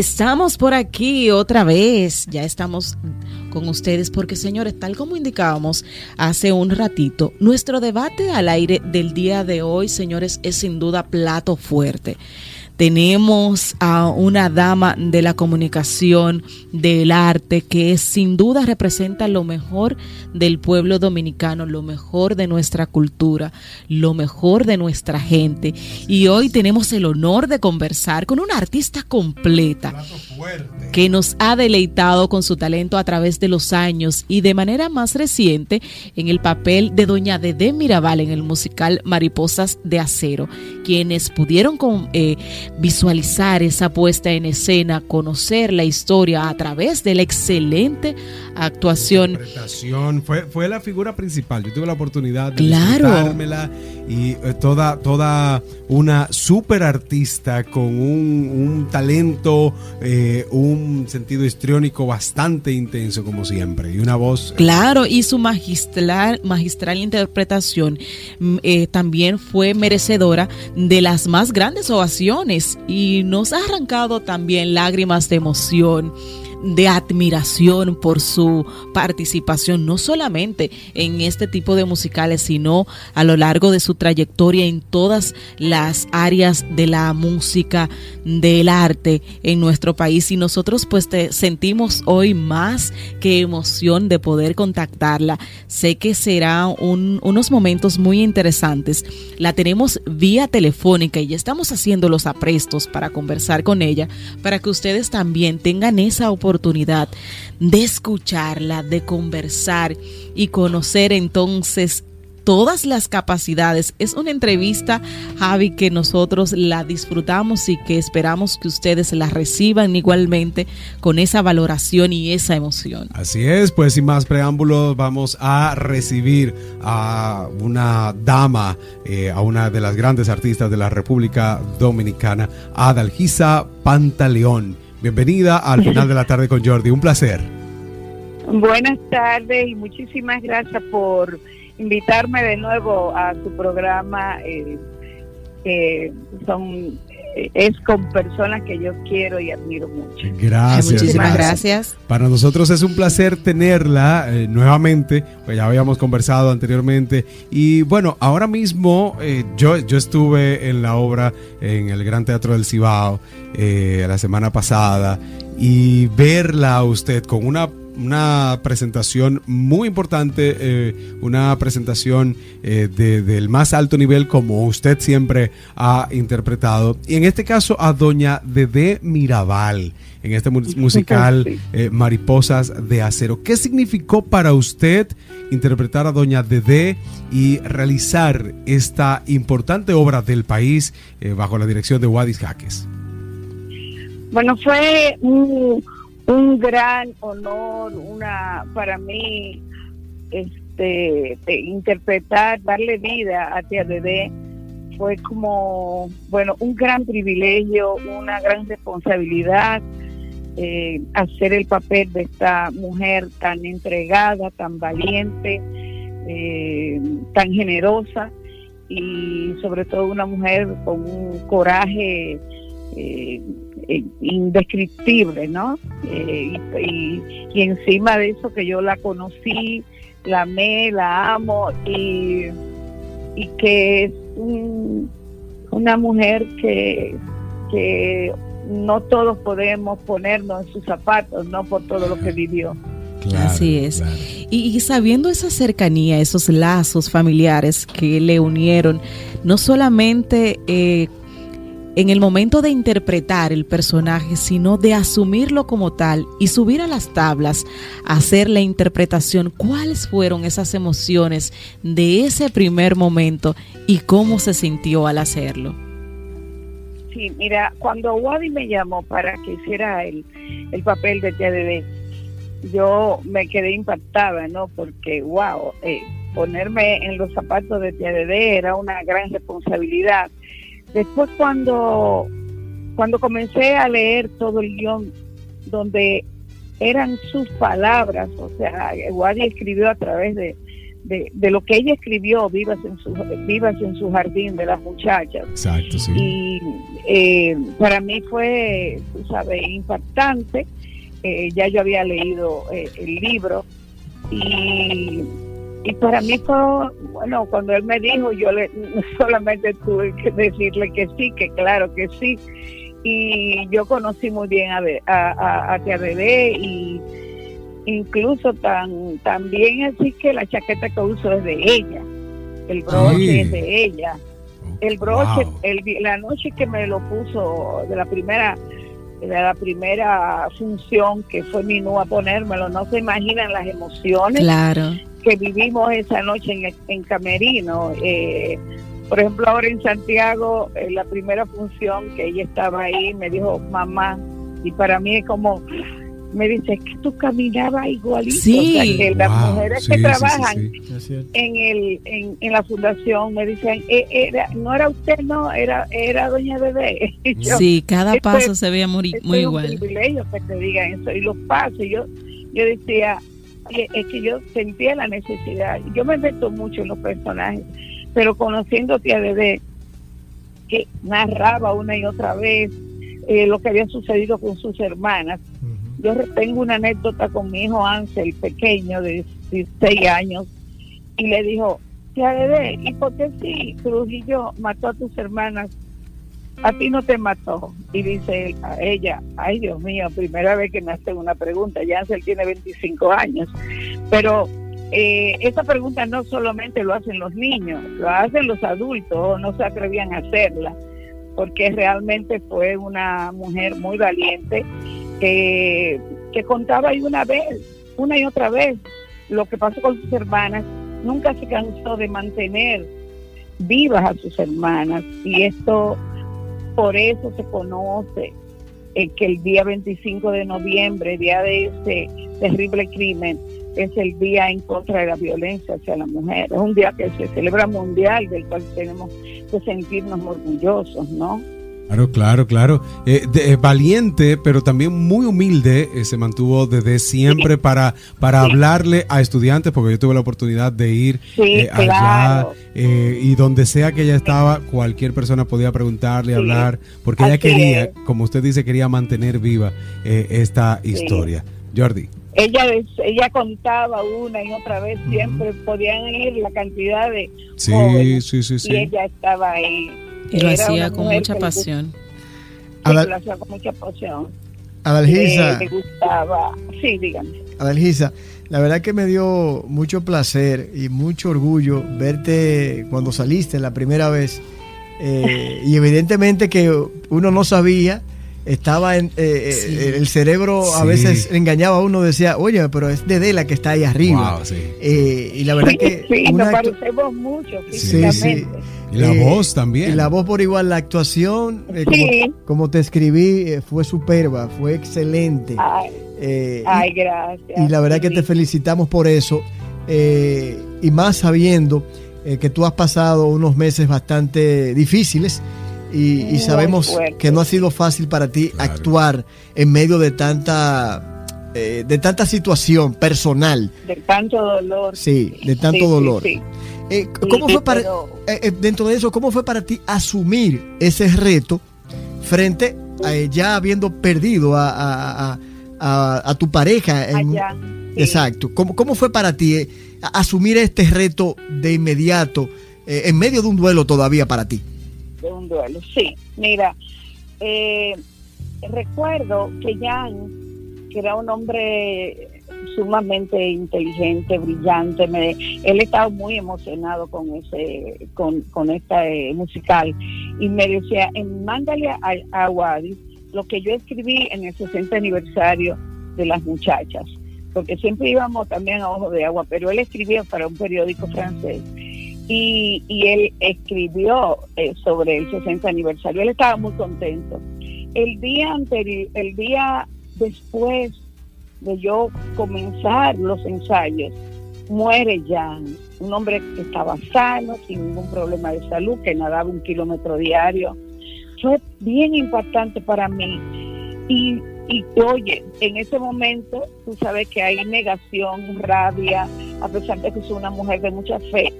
Estamos por aquí otra vez, ya estamos con ustedes porque señores, tal como indicábamos hace un ratito, nuestro debate al aire del día de hoy, señores, es sin duda plato fuerte tenemos a una dama de la comunicación, del arte, que sin duda representa lo mejor del pueblo dominicano, lo mejor de nuestra cultura, lo mejor de nuestra gente. Y hoy tenemos el honor de conversar con una artista completa que nos ha deleitado con su talento a través de los años y de manera más reciente en el papel de Doña Dede Mirabal en el musical Mariposas de Acero, quienes pudieron con, eh, visualizar esa puesta en escena, conocer la historia a través de la excelente actuación. Fue, fue la figura principal. Yo tuve la oportunidad de claro. y eh, toda, toda una super artista con un, talento, eh, un sentido histriónico bastante intenso como siempre y una voz. Eh, claro, y su magistral, magistral interpretación mm, también fue merecedora de las más grandes ovaciones y nos ha arrancado también lágrimas de emoción de admiración por su participación, no solamente en este tipo de musicales, sino a lo largo de su trayectoria en todas las áreas de la música, del arte en nuestro país. Y nosotros pues te sentimos hoy más que emoción de poder contactarla. Sé que será unos momentos muy interesantes. La tenemos vía telefónica y ya estamos haciendo los aprestos para conversar con ella, para que ustedes también tengan esa oportunidad oportunidad de escucharla, de conversar y conocer entonces todas las capacidades. Es una entrevista, Javi, que nosotros la disfrutamos y que esperamos que ustedes la reciban igualmente con esa valoración y esa emoción. Así es, pues sin más preámbulos vamos a recibir a una dama, eh, a una de las grandes artistas de la República Dominicana, Adalgisa Pantaleón. Bienvenida al final de la tarde con Jordi, un placer. Buenas tardes y muchísimas gracias por invitarme de nuevo a su programa. Eh, son es con personas que yo quiero y admiro mucho. Gracias. Muchísimas gracias. Para nosotros es un placer tenerla eh, nuevamente, pues ya habíamos conversado anteriormente y bueno, ahora mismo eh, yo, yo estuve en la obra en el Gran Teatro del Cibao eh, la semana pasada y verla a usted con una una presentación muy importante, eh, una presentación eh, del más alto nivel como usted siempre ha interpretado. Y en este caso a doña Dede Mirabal, en este musical eh, Mariposas de Acero. ¿Qué significó para usted interpretar a doña Dede y realizar esta importante obra del país bajo la dirección de Wadis Jaques? Bueno, fue un un gran honor, una para mí, este, interpretar, darle vida a Tía Dede fue como, bueno, un gran privilegio, una gran responsabilidad eh, hacer el papel de esta mujer tan entregada, tan valiente, eh, tan generosa y sobre todo una mujer con un coraje eh, indescriptible, ¿no? Eh, y, encima de eso que yo la conocí, la amé, la amo y, y que es una mujer que, que no todos podemos ponernos en sus zapatos, ¿no? Por todo lo que vivió. Así es. Y, y, sabiendo esa cercanía, esos lazos familiares que le unieron, no solamente eh, en el momento de interpretar el personaje, sino de asumirlo como tal y subir a las tablas, hacer la interpretación, cuáles fueron esas emociones de ese primer momento y cómo se sintió al hacerlo. Sí, mira, cuando Wadi me llamó para que hiciera el, el papel de TDD, yo me quedé impactada, ¿no? Porque, wow, eh, ponerme en los zapatos de TDD era una gran responsabilidad Después cuando, cuando comencé a leer todo el guion, donde eran sus palabras, o sea, Wadi escribió a través de, de, lo que ella escribió, Vivas en su, Vivas en su jardín de las muchachas. Exacto, sí. Y eh, para mí fue, tú sabes, impactante. Eh, ya yo había leído eh, el libro y, y para mí fue, bueno, cuando él me dijo, yo le, solamente tuve que decirle que sí, que claro que sí. Y yo conocí muy bien a, a, a, Tía Bebé y incluso tan también así que la chaqueta que uso es de ella, el broche es de ella, el broche, el, la noche que me lo puso de la primera de la primera función que fue mi a ponérmelo, no se imaginan las emociones claro. Que vivimos esa noche en, en Camerino. Eh, por ejemplo, ahora en Santiago, en la primera función que ella estaba ahí, me dijo mamá, y para mí es como me dice que tú caminabas igualito. Sí. que las mujeres que trabajan en el en, la fundación me dicen, eh, era, no era usted, no, era era doña Bebé. sí, cada paso se veía muy, muy es igual. un privilegio que te digan eso. Y los pasos, yo, yo decía, es que yo sentía la necesidad. Yo me meto mucho en los personajes, pero conociendo a tía Bebé, que narraba una y otra vez eh, lo que había sucedido con sus hermanas, yo tengo una anécdota con mi hijo Ansel, pequeño, de 16 años, y le dijo, tía Bebé, ¿y por qué si Trujillo mató a tus hermanas? A ti no te mató. Y dice a ella, ay Dios mío, primera vez que me hacen una pregunta, ya Ansel tiene 25 años, pero eh, esa pregunta no solamente lo hacen los niños, lo hacen los adultos, no se atrevían a hacerla, porque realmente fue una mujer muy valiente que, que contaba ahí una vez, una y otra vez, lo que pasó con sus hermanas, nunca se cansó de mantener vivas a sus hermanas y esto por eso se conoce eh, que el día 25 de noviembre, día de ese terrible crimen, es el día en contra de la violencia hacia la mujer. Es un día que se celebra mundial, del cual tenemos que sentirnos orgullosos, ¿no? Claro, claro, claro. Eh, eh, valiente, pero también muy humilde, eh, se mantuvo desde siempre para, para hablarle a estudiantes, porque yo tuve la oportunidad de ir allá y donde sea que ella estaba, cualquier persona podía preguntarle, hablar, porque ella quería, como usted dice, quería mantener viva esta historia. Jordi. Ella, ella contaba una y otra vez, siempre podían ir la cantidad de sí, sí, sí, sí. y ella estaba ahí y lo hacía con mucha pasión. Sí, lo hacía con mucha pasión. Adalgisa. Eh, gustaba. Sí, dígame. Adalgisa, la verdad que me dio mucho placer y mucho orgullo verte cuando saliste la primera vez. Eh, y evidentemente que uno no sabía estaba en eh, eh, el cerebro a veces engañaba a uno decía oye pero es de la que está ahí arriba eh, y la verdad que sí, nos parecemos mucho físicamente. Y la voz también. y la voz por igual la actuación como, te escribí fue superba fue excelente. Ay, gracias y la verdad que te felicitamos por eso. Y más sabiendo que tú has pasado unos meses bastante difíciles y, sabemos que no ha sido fácil para ti actuar en medio de tanta eh, de tanta situación personal. De tanto dolor. Sí, de tanto dolor. Eh, ¿Cómo fue para, eh, dentro de eso, cómo fue para ti asumir ese reto frente a ya habiendo perdido a, a, tu pareja? Exacto. ¿Cómo, ¿Cómo fue para ti asumir este reto de inmediato en medio de un duelo todavía para ti? De un duelo. Sí, mira, eh, recuerdo que Jan, que era un hombre sumamente inteligente, brillante, me, él estaba muy emocionado con ese, con, con esta eh, musical y me decía, mándale a, a Wadis lo que yo escribí en el 60 aniversario de las muchachas, porque siempre íbamos también a Ojo de Agua, pero él escribía para un periódico francés y, él escribió eh, sobre el 60 aniversario. Él estaba muy contento. El día anterior, el día después de yo comenzar los ensayos, muere Jan, un hombre que estaba sano, sin ningún problema de salud, que nadaba un kilómetro diario. Fue bien impactante para mí. Y, y oye, en ese momento tú sabes que hay negación, rabia, a pesar de que soy una mujer de mucha fe.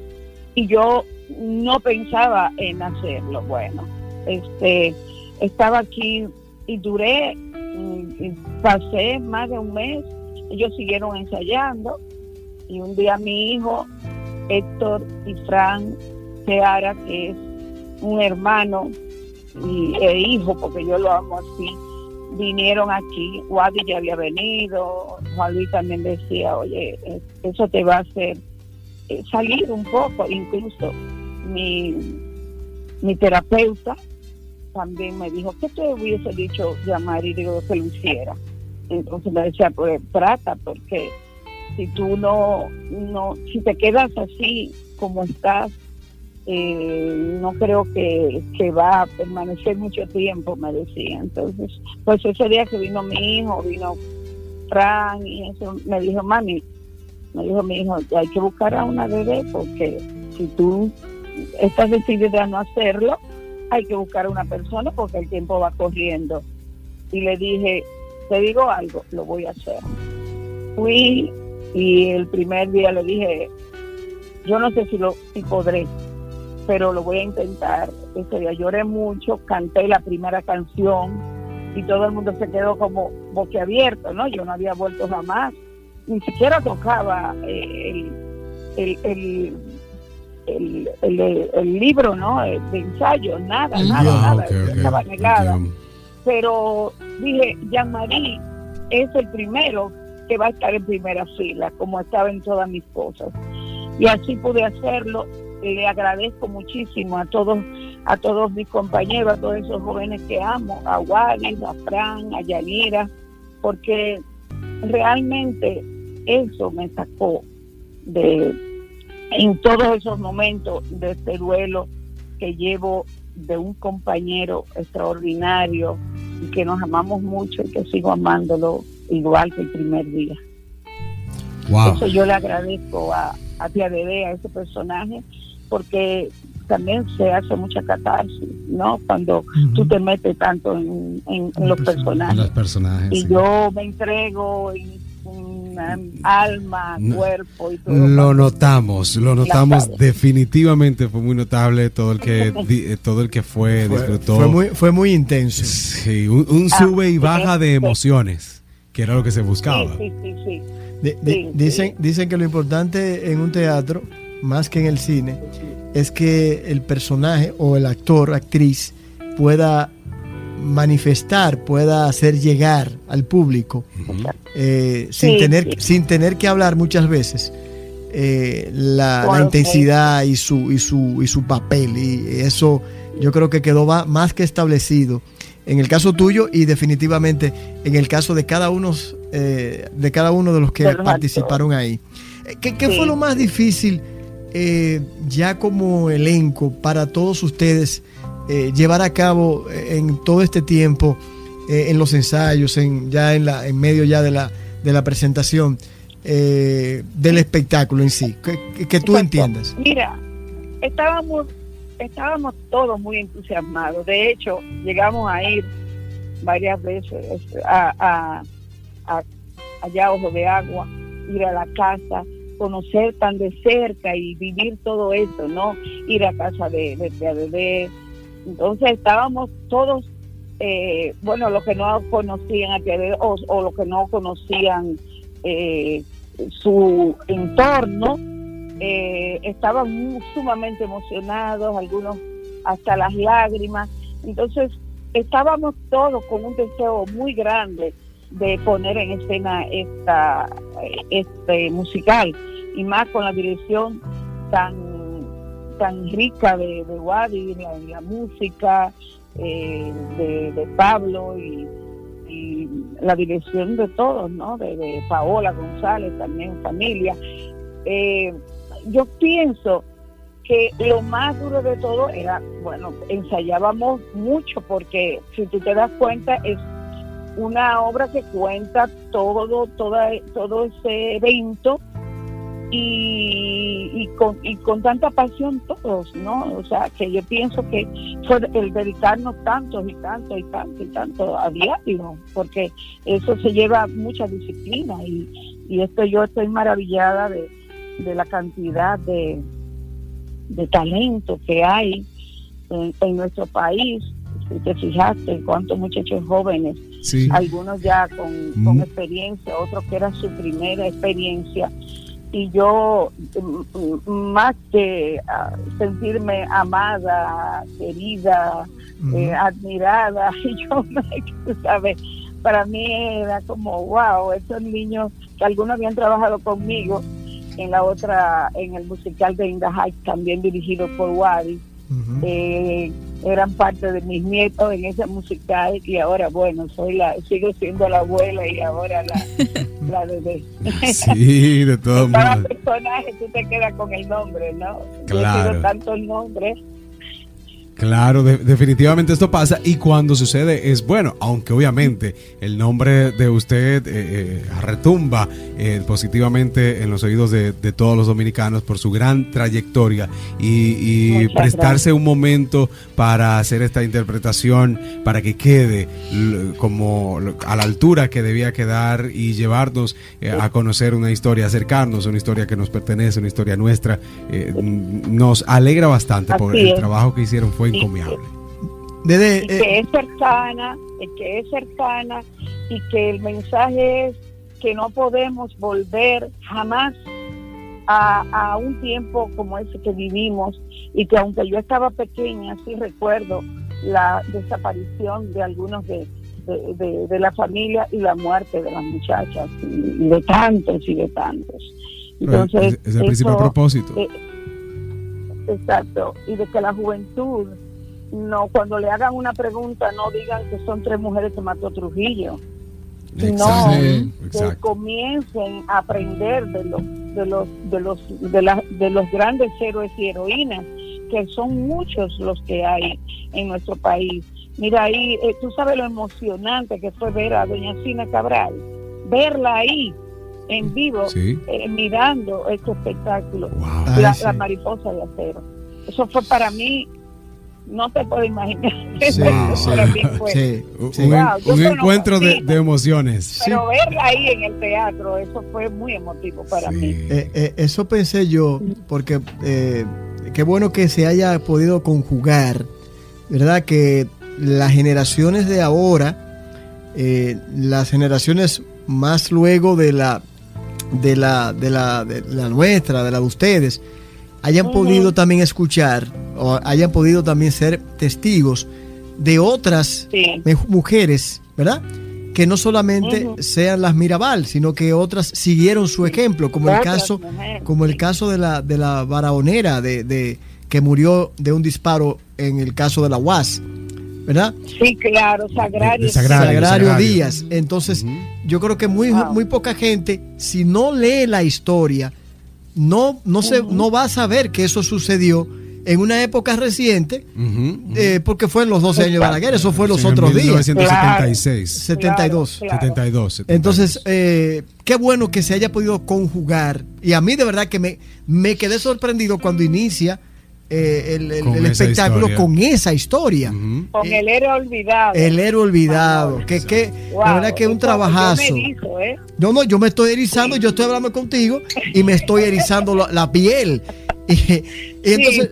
Y yo no pensaba en hacerlo. Bueno, este, estaba aquí y duré, mm, pasé más de un mes, ellos siguieron ensayando y un día mi hijo, Héctor y Fran Seara, que es un hermano y, e hijo, porque yo lo amo así, vinieron aquí, Wadi ya había venido, Luis también decía, oye, eso te va a hacer salir un poco, incluso mi, mi terapeuta también me dijo, ¿qué te hubiese dicho llamar y digo que lo hiciera? Entonces me decía, pues trata, porque si tú no, no, si te quedas así como estás, eh, no creo que, que, va a permanecer mucho tiempo, me decía. Entonces, pues ese día que vino mi hijo, vino Fran y eso, me dijo, mami, me dijo mi hijo, hay que buscar a una bebé porque si tú estás decidida a no hacerlo, hay que buscar a una persona porque el tiempo va corriendo. Y le dije, te digo algo, lo voy a hacer. Fui y el primer día le dije, yo no sé si lo si podré, pero lo voy a intentar. Ese día lloré mucho, canté la primera canción y todo el mundo se quedó como boquiabierto, ¿no? Yo no había vuelto jamás, ni siquiera tocaba eh, el, el, el, el, libro, ¿no? Eh, de ensayo, nada, nada, nada, estaba negada. Pero dije, Jean-Marie es el primero que va a estar en primera fila, como estaba en todas mis cosas. Y así pude hacerlo le agradezco muchísimo a todos a todos mis compañeros, a todos esos jóvenes que amo, a Wadis, a Fran, a Yanira, porque realmente eso me sacó de en todos esos momentos de este duelo que llevo de un compañero extraordinario y que nos amamos mucho y que sigo amándolo igual que el primer día. Eso yo le agradezco a, a Tía Bebé, a ese personaje, porque también se hace mucha catarsis, ¿no? Cuando tú te metes tanto en, los personajes. Y yo me entrego y alma, cuerpo y todo. Lo notamos, lo notamos definitivamente fue muy notable todo el que eh, todo el que fue, disfrutó. Fue muy fue muy intenso. Sí, un, ah, sube y baja de emociones, que era lo que se buscaba. Sí, sí, sí. dicen dicen que lo importante en un teatro más que en el cine, es que el personaje o el actor, actriz, pueda manifestar, pueda hacer llegar al público eh, sin, tener, sin tener que hablar muchas veces eh, la, intensidad y su, y, su, y su papel. Y eso yo creo que quedó más que establecido en el caso tuyo y definitivamente en el caso de cada uno, eh, de, cada uno de los que participaron ahí. ¿Qué, qué fue lo más difícil? Eh, ya como elenco para todos ustedes eh, llevar a cabo eh, en todo este tiempo, en los ensayos, en, ya en, la, en medio ya de la, de la presentación del espectáculo en sí? Que, tú entiendas. Mira, estábamos, estábamos todos muy entusiasmados. De hecho, llegamos a ir varias veces a, a, a allá Ojo de Agua, ir a la casa conocer tan de cerca y vivir todo eso, ¿no? Ir a casa de, de, Entonces estábamos todos, eh, bueno, los que no conocían a o, o los que no conocían eh, su entorno, eh, estaban sumamente emocionados, algunos hasta las lágrimas. Entonces estábamos todos con un deseo muy grande de poner en escena esta este musical y más con la dirección tan tan rica de, de Wadi, la, música eh, de, Pablo y, la dirección de todos, ¿no? De, Paola González, también familia. Eh, yo pienso que lo más duro de todo era, bueno, ensayábamos mucho porque si tú te das cuenta es una obra que cuenta todo, toda, todo ese evento y, con, y con tanta pasión todos, ¿no? O sea, que yo pienso que fue el dedicarnos tanto y tanto y tanto y tanto a diario, porque eso se lleva mucha disciplina y, y esto yo estoy maravillada de, de la cantidad de, de talento que hay en, nuestro país. Si te fijaste, cuántos muchachos jóvenes, algunos ya con, con mm. experiencia, otros que era su primera experiencia. Y yo, mm, más que ah, sentirme amada, querida, eh, admirada, yo, ¿sabes? Para mí era como, wow, estos niños que algunos habían trabajado conmigo en la otra, en el musical de Inda también dirigido por Wadi, eh, eran parte de mis nietos en ese musical y ahora bueno soy la sigo siendo la abuela y ahora la, la bebé. Sí de todos modos cada personaje tú te quedas con el nombre no claro. Yo tantos nombres Claro, definitivamente esto pasa y cuando sucede es bueno, aunque obviamente el nombre de usted eh, eh, retumba eh, positivamente en los oídos de, todos los dominicanos por su gran trayectoria y, prestarse un momento para hacer esta interpretación, para que quede como a la altura que debía quedar y llevarnos a conocer una historia, acercarnos a una historia que nos pertenece, una historia nuestra, nos alegra bastante por el trabajo que hicieron. Fue encomiable. Desde, que eh, es cercana, que es cercana y que el mensaje es que no podemos volver jamás a, un tiempo como ese que vivimos y que aunque yo estaba pequeña, sí recuerdo la desaparición de algunos de, de, la familia y la muerte de las muchachas y, de tantos y de tantos. Entonces, es, el principal propósito. Eh, exacto, y de que la juventud no cuando le hagan una pregunta no digan que son tres mujeres que mató Trujillo no que comiencen a aprender de los de los de los de, de los grandes héroes y heroínas que son muchos los que hay en nuestro país. Mira ahí eh, tú sabes lo emocionante que fue ver a doña Cina Cabral verla ahí en vivo eh, mirando este espectáculo la, la mariposa de acero eso fue para mí no te puedo imaginar. Un, encuentro de, emociones. Pero verla ahí en el teatro, eso fue muy emotivo para mí. Eh, eh, eso pensé yo, porque eh, qué bueno que se haya podido conjugar, ¿verdad? Que las generaciones de ahora, las generaciones más luego de la, de la, de la, de la nuestra, de la de ustedes, hayan podido también escuchar o hayan podido también ser testigos de otras mujeres, ¿verdad? Que no solamente sean las Mirabal, sino que otras siguieron su ejemplo, como el caso, como el caso de la de la varaonera de, de, que murió de un disparo en el caso de la UAS. ¿Verdad? Sí, claro, Sagrario. Sagrario, Díaz. Entonces, yo creo que muy, muy poca gente, si no lee la historia, no, no, se, no va a saber que eso sucedió en una época reciente, eh, porque fue en los 12 años de Balaguer, eso fue los otros días. 1976. 72. 72, Entonces, eh, qué bueno que se haya podido conjugar. Y a mí de verdad que me, me quedé sorprendido cuando inicia eh, el, espectáculo con esa historia. Con el héroe olvidado. El héroe olvidado. Que, que la verdad que es un trabajazo. No, no, yo me estoy erizando, yo estoy hablando contigo y me estoy erizando la piel. Y, entonces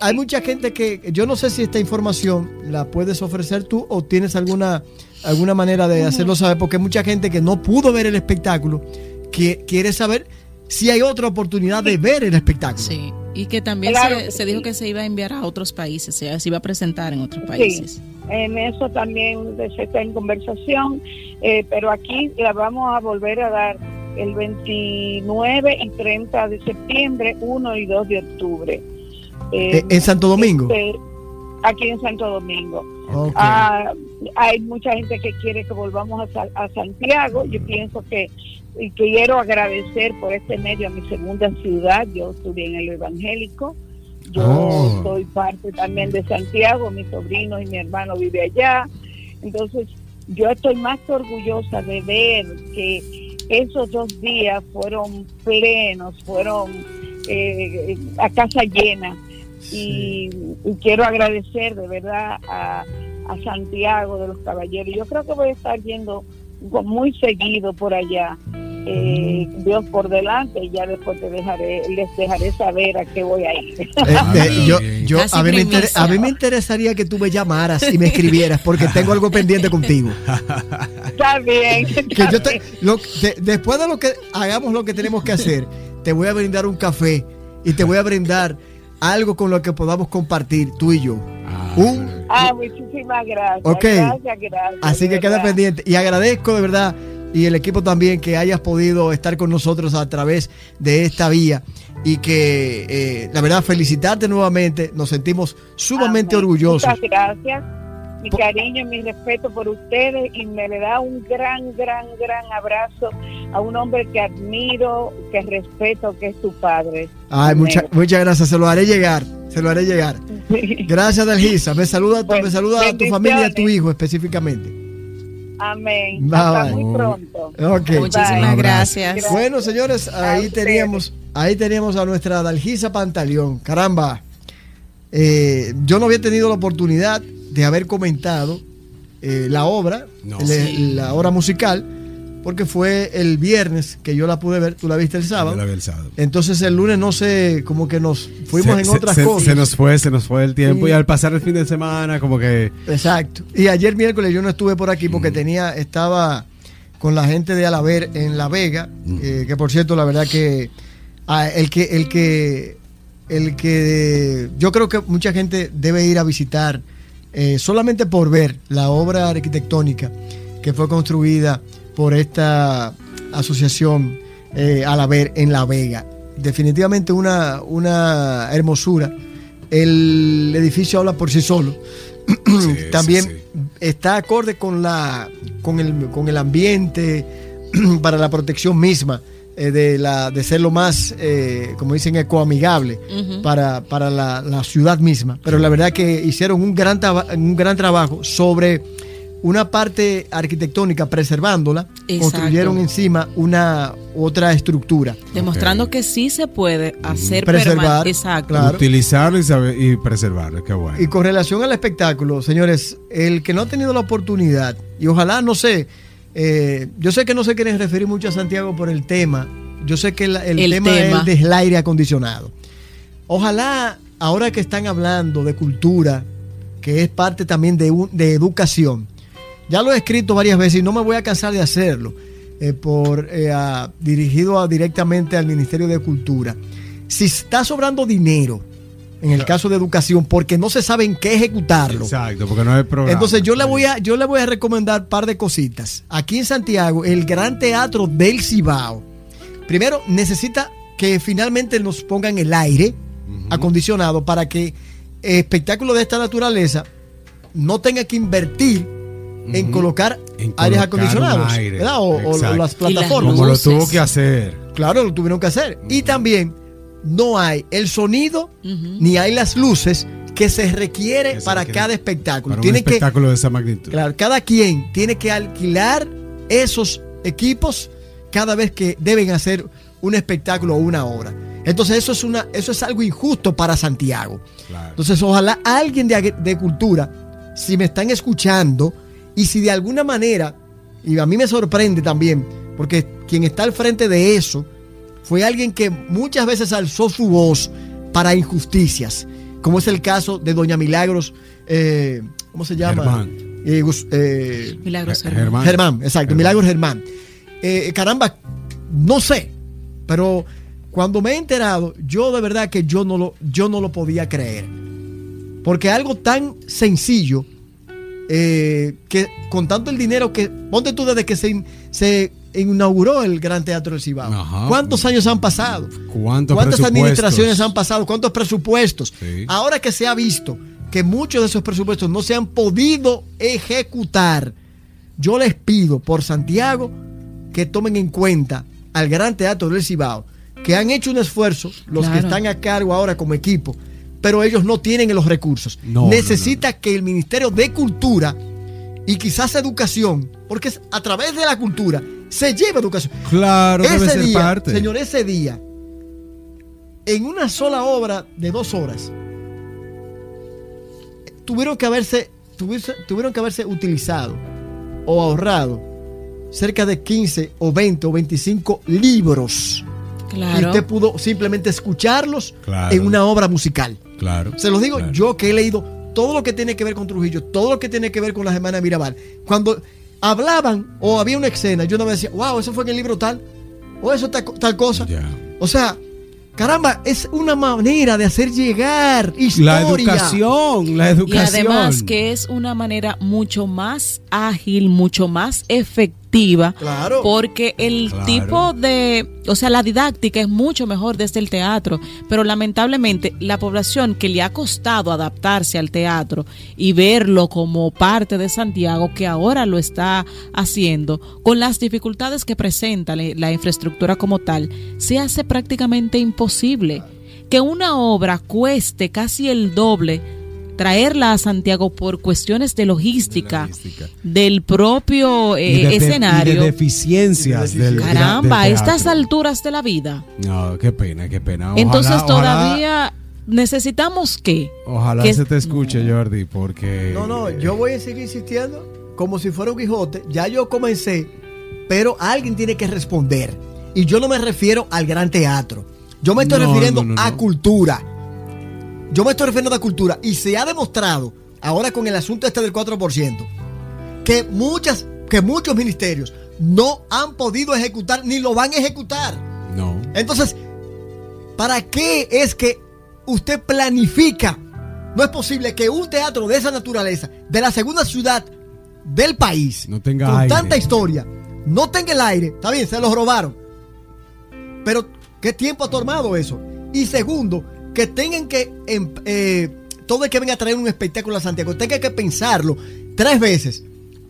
hay mucha gente que yo no sé si esta información la puedes ofrecer tú o tienes alguna alguna manera de hacerlo saber porque hay mucha gente que no pudo ver el espectáculo que quiere saber si hay otra oportunidad de ver el espectáculo. Sí, y que también se, dijo que se iba a enviar a otros países, se, se iba a presentar en otros países. en eso también se está en conversación, eh, pero aquí la vamos a volver a dar el 29 y 30 de septiembre, 1 y 2 de octubre. Eh, ¿En Santo Domingo? Este, aquí en Santo Domingo. Ah, hay mucha gente que quiere que volvamos a, Santiago. Yo pienso que y quiero agradecer por este medio a mi segunda ciudad. Yo estudié en el evangélico. Yo oh. soy parte también de Santiago. Mi sobrino y mi hermano vive allá. Entonces, yo estoy más orgullosa de ver que esos dos días fueron plenos, fueron eh, a casa llena. Y, quiero agradecer de verdad a, Santiago de los Caballeros. Yo creo que voy a estar yendo muy seguido por allá. eh, Dios por delante y ya después te dejaré, les dejaré saber a qué voy a ir. Eh, eh, yo, yo a, mí me a, mí me interesaría que tú me llamaras y me escribieras porque tengo algo pendiente contigo. Está bien. después de lo que hagamos lo que tenemos que hacer, te voy a brindar un café y te voy a brindar algo con lo que podamos compartir tú y yo. Ah, ah muchísimas gracias. Ok. Gracias, gracias, Así que queda pendiente. Y agradezco de verdad y el equipo también que hayas podido estar con nosotros a través de esta vía y que eh, la verdad felicitarte nuevamente, nos sentimos sumamente orgullosos. Muchas gracias, mi cariño y mi respeto por ustedes y me le da un gran, gran, gran abrazo a un hombre que admiro, que respeto, que es tu padre. Ay, muchas muchas gracias, se lo haré llegar, se lo haré llegar. Gracias, Delgisa, me saluda, me saluda a tu familia y a tu hijo específicamente. Amén. Hasta muy pronto. Muchísimas gracias. Bueno, señores, ahí teníamos, ahí teníamos a nuestra Dalgisa Pantaleón. Caramba, eh, yo no había tenido la oportunidad de haber comentado eh, la obra, la obra musical porque fue el viernes que yo la pude ver, tú la viste el sábado. el sábado. Entonces el lunes no sé, como que nos fuimos en otras cosas. Se nos fue, se nos fue el tiempo y, al pasar el fin de semana como que... Exacto. Y ayer miércoles yo no estuve por aquí porque mm. tenía, estaba con la gente de Alaver en La Vega, mm. eh, que por cierto la verdad que ah, el que el que el que yo creo que mucha gente debe ir a visitar eh, solamente por ver la obra arquitectónica que fue construida por esta asociación eh, Alaver en La Vega. Definitivamente una, una hermosura. El edificio habla por sí solo. También está acorde con, la, con, el, con el ambiente, para la protección misma. Eh, de, la, de ser lo más, eh, como dicen, ecoamigable para, para la, la, ciudad misma. Pero la verdad que hicieron un gran, un gran trabajo sobre una parte arquitectónica preservándola, construyeron encima una otra estructura. Demostrando que sí se puede hacer preservar, exacto. utilizarlo y, y preservarlo, qué bueno. Y con relación al espectáculo, señores, el que no ha tenido la oportunidad, y ojalá, no sé, eh, yo sé que no se quieren referir mucho a Santiago por el tema, yo sé que el, tema, es el del aire acondicionado. Ojalá, ahora que están hablando de cultura, que es parte también de, de educación, ya lo he escrito varias veces y no me voy a cansar de hacerlo, eh, por, eh, dirigido directamente al Ministerio de Cultura. Si está sobrando dinero, en el caso de educación, porque no se sabe en qué ejecutarlo. Exacto, porque no hay programa. Entonces yo le voy a, yo le voy a recomendar un par de cositas. Aquí en Santiago, el Gran Teatro del Cibao. Primero, necesita que finalmente nos pongan el aire acondicionado para que espectáculos de esta naturaleza no tenga que invertir en colocar aires acondicionados O, las plataformas. Como lo tuvo que hacer. Claro, lo tuvieron que hacer. Y también no hay el sonido ni hay las luces que se requiere para cada espectáculo. Para un espectáculo de esa magnitud. Claro, cada quien tiene que alquilar esos equipos cada vez que deben hacer un espectáculo o una obra. Entonces eso es una, eso es algo injusto para Santiago. Entonces ojalá alguien de, de cultura, si me están escuchando, y si de alguna manera, y a mí me sorprende también, porque quien está al frente de eso fue alguien que muchas veces alzó su voz para injusticias, como es el caso de Doña Milagros, eh, ¿cómo se llama? Germán. Eh, eh, Milagros Germán. Germán, exacto, Milagros Germán. caramba, no sé, pero cuando me he enterado, yo de verdad que yo no lo, yo no lo podía creer. Porque algo tan sencillo eh, que con tanto el dinero que, ponte tú desde que se, se inauguró el Gran Teatro del Cibao. ¿Cuántos años han pasado? ¿Cuántas administraciones han pasado? ¿Cuántos presupuestos? Ahora que se ha visto que muchos de esos presupuestos no se han podido ejecutar, yo les pido por Santiago que tomen en cuenta al Gran Teatro del Cibao, que han hecho un esfuerzo, los que están a cargo ahora como equipo, pero ellos no tienen los recursos. Necesita que el Ministerio de Cultura y quizás educación, porque es a través de la cultura se lleva educación. Claro, ese debe ser día, parte. Señor, ese día, en una sola obra de dos horas, tuvieron que haberse, tuvieron que haberse utilizado o ahorrado cerca de 15 o 20 o 25 libros. Claro. Y usted pudo simplemente escucharlos en una obra musical. Claro. Se los digo yo que he leído todo lo que tiene que ver con Trujillo, todo lo que tiene que ver con la semana Mirabal. Cuando hablaban o había una escena, yo no me decía, wow, eso fue en el libro tal, o eso tal, tal cosa. O sea, Caramba, es una manera de hacer llegar historia. La educación, la educación. Y además que es una manera mucho más ágil, mucho más efectiva Claro. Porque el tipo de, o sea, la didáctica es mucho mejor desde el teatro, pero lamentablemente la población que le ha costado adaptarse al teatro y verlo como parte de Santiago, que ahora lo está haciendo, con las dificultades que presenta la infraestructura como tal, se hace prácticamente imposible que una obra cueste casi el doble traerla a Santiago por cuestiones de logística, del propio eh, escenario. Y de deficiencias del Caramba, a estas alturas de la vida. No, qué pena, qué pena. Entonces todavía necesitamos que. Ojalá se te escuche, Jordi, porque. No, no, yo voy a seguir insistiendo como si fuera un Quijote. Ya yo comencé, pero alguien tiene que responder. Y yo no me refiero al gran teatro. Yo me estoy refiriendo a cultura yo me estoy refiriendo a cultura y se ha demostrado, ahora con el asunto este del 4%, que, muchas, que muchos ministerios no han podido ejecutar ni lo van a ejecutar. No. Entonces, ¿para qué es que usted planifica? No es posible que un teatro de esa naturaleza, de la segunda ciudad del país, no tenga con tanta historia, no tenga el aire. Está bien, se los robaron. Pero, ¿qué tiempo ha tomado eso? Y segundo, que tengan que, em, eh, todo el que venga a traer un espectáculo a Santiago, tenga que pensarlo tres veces.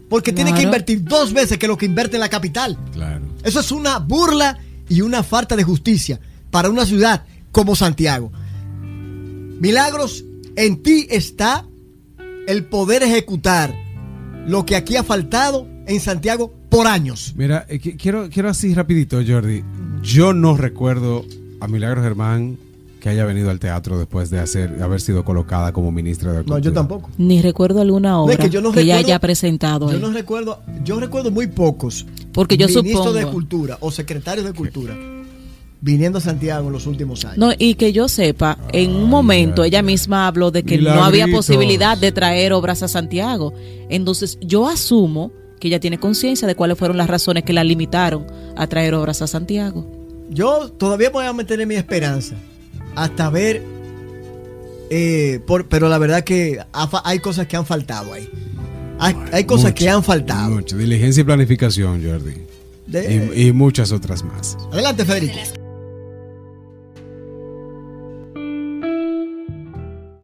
Porque tiene que invertir dos veces que lo que invierte en la capital. Claro. Eso es una burla y una falta de justicia para una ciudad como Santiago. Milagros, en ti está el poder ejecutar lo que aquí ha faltado en Santiago por años. Mira, eh, quiero, quiero así rapidito, Jordi. Yo no recuerdo a Milagros Germán que haya venido al teatro después de hacer, haber sido colocada como ministra de Cultura. No, yo tampoco. Ni recuerdo alguna obra que, yo ya haya presentado. Yo no recuerdo, yo recuerdo muy pocos. Porque yo ministros de Cultura o secretarios de Cultura viniendo a Santiago en los últimos años. No, y que yo sepa, en un momento ella misma habló de que no había posibilidad de traer obras a Santiago. Entonces, yo asumo que ella tiene conciencia de cuáles fueron las razones que la limitaron a traer obras a Santiago. Yo todavía voy a mantener mi esperanza hasta ver. Eh, pero la verdad que hay cosas que han faltado ahí. Hay, cosas que han faltado. Mucha diligencia y planificación, Jordi. y, y muchas otras más. Adelante, Federico.